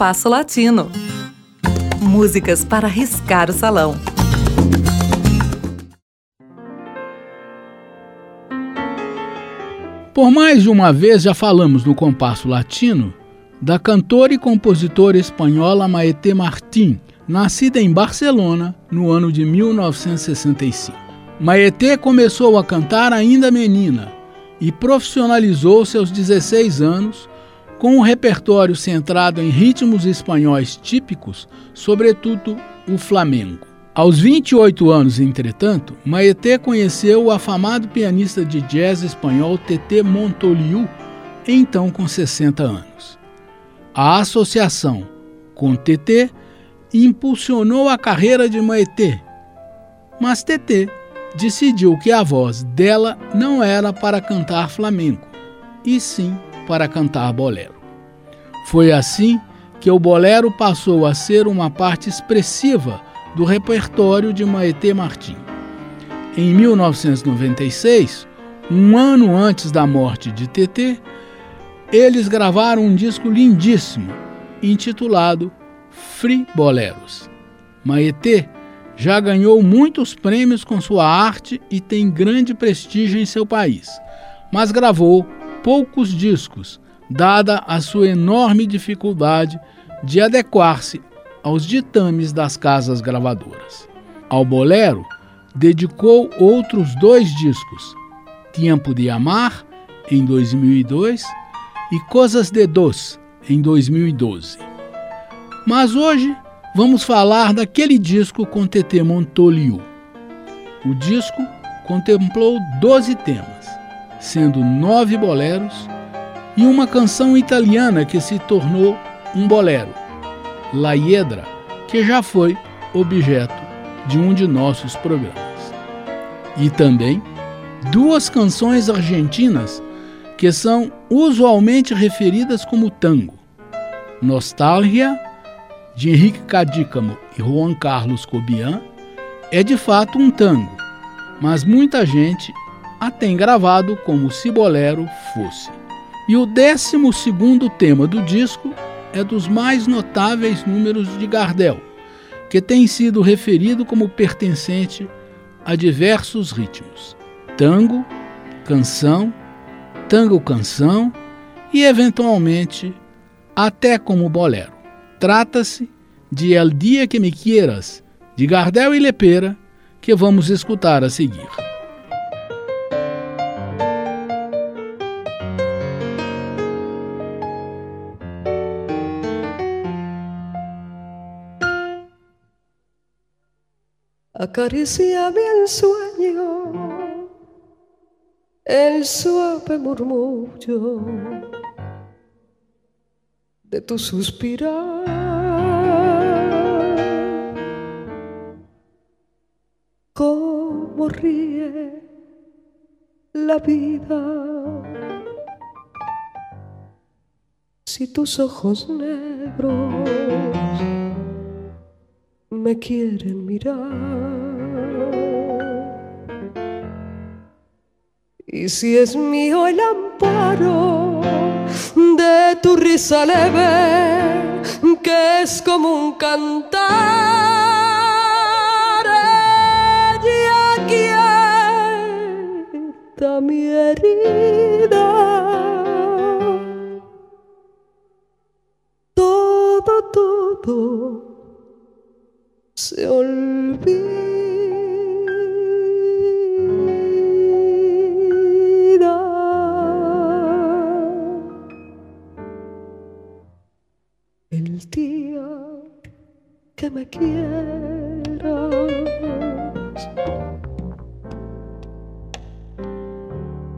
Compasso Latino. Músicas para riscar o salão. Por mais de uma vez já falamos no Compasso Latino da cantora e compositora espanhola Maite Martín, nascida em Barcelona no ano de 1965. Maite começou a cantar ainda menina e profissionalizou seus 16 anos com um repertório centrado em ritmos espanhóis típicos, sobretudo o flamengo. Aos 28 anos, entretanto, Maete conheceu o afamado pianista de jazz espanhol Tete Montoliu, então com 60 anos. A associação com Tete impulsionou a carreira de Maete, mas Tete decidiu que a voz dela não era para cantar flamenco, e sim para cantar bolero. Foi assim que o bolero passou a ser uma parte expressiva do repertório de Maete Martim. Em 1996, um ano antes da morte de TT, eles gravaram um disco lindíssimo intitulado Free Boleros. Maete já ganhou muitos prêmios com sua arte e tem grande prestígio em seu país, mas gravou poucos discos, dada a sua enorme dificuldade de adequar-se aos ditames das casas gravadoras. Ao bolero, dedicou outros dois discos, Tempo de Amar, em 2002, e Coisas de Dos, em 2012. Mas hoje vamos falar daquele disco com TT Montoliu. O disco contemplou 12 temas, sendo nove boleros e uma canção italiana que se tornou um bolero, La Hiedra, que já foi objeto de um de nossos programas. E também duas canções argentinas que são usualmente referidas como tango: Nostalgia de Henrique Cadícamo e Juan Carlos Cobian, é de fato um tango, mas muita gente a tem gravado como se bolero fosse. E o décimo segundo tema do disco é dos mais notáveis números de Gardel, que tem sido referido como pertencente a diversos ritmos: tango, canção, tango-canção e, eventualmente, até como bolero. Trata-se de El Dia que Me Quieras, de Gardel e Lepera, que vamos escutar a seguir. Acaricia mi sueño el suave murmullo de tu suspirar. Cómo ríe la vida si tus ojos negros me quieren mirar. Y si es mío el amparo de tu risa leve, que es como un cantar, ella quieta mi herida. Todo, todo se olvida.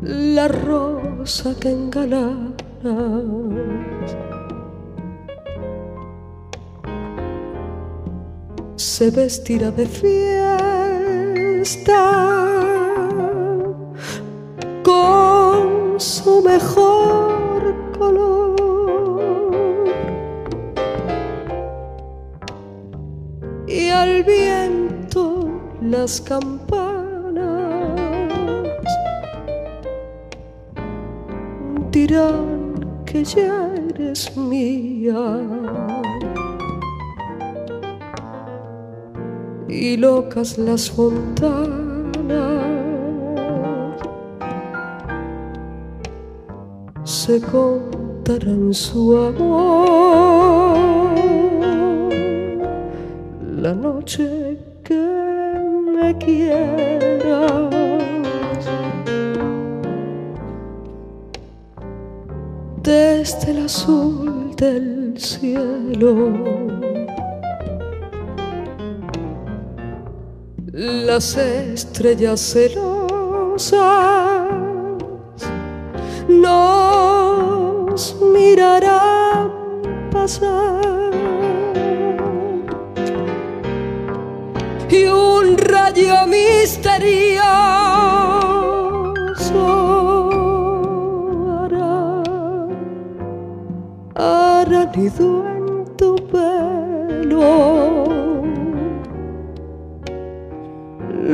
La rosa que engalanas se vestirá de fiesta con su mejor las campanas dirán que ya eres mía. Y locas las fontanas se contarán su amor la noche quieras. Desde el azul del cielo las estrellas celosas nos mirarán pasar y un misterioso hará, hará nido en tu pelo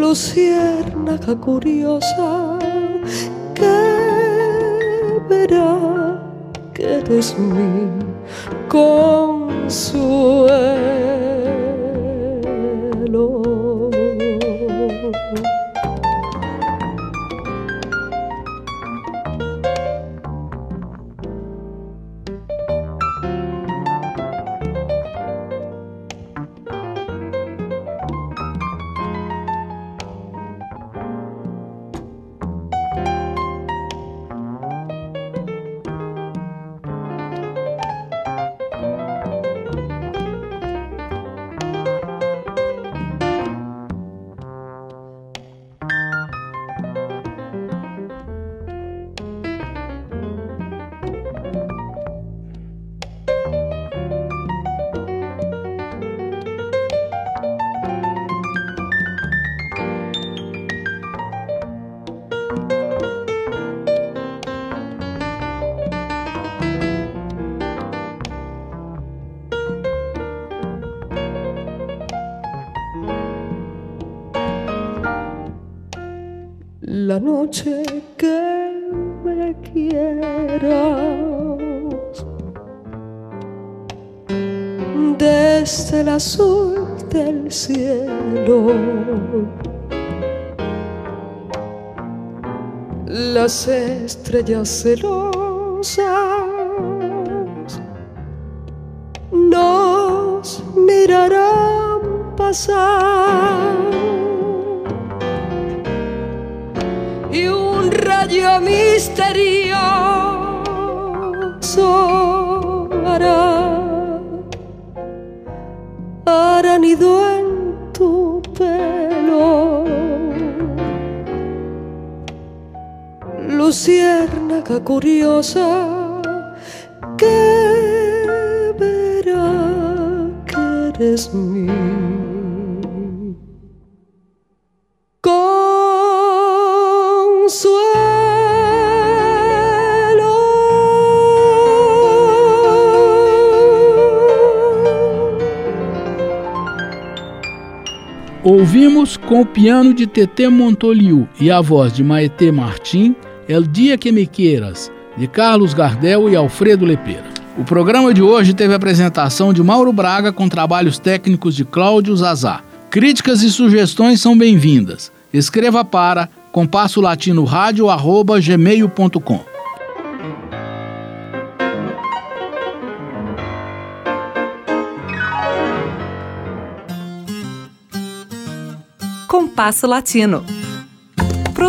luciérnaga curiosa que verá que eres mi consuelo. La noche que me quieras. Desde el azul del cielo las estrellas celosas nos mirarán pasar Luciérnaga curiosa que verá que eres mi Ouvimos com o piano de Tete Montoliu e a voz de Maete Martim, El Dia Que Me Queiras, de Carlos Gardel e Alfredo Lepeira. O programa de hoje teve a apresentação de Mauro Braga com trabalhos técnicos de Cláudio Zazá. Críticas e sugestões são bem-vindas. Escreva para compasso latino rádio@gmail.com. Compasso Latino.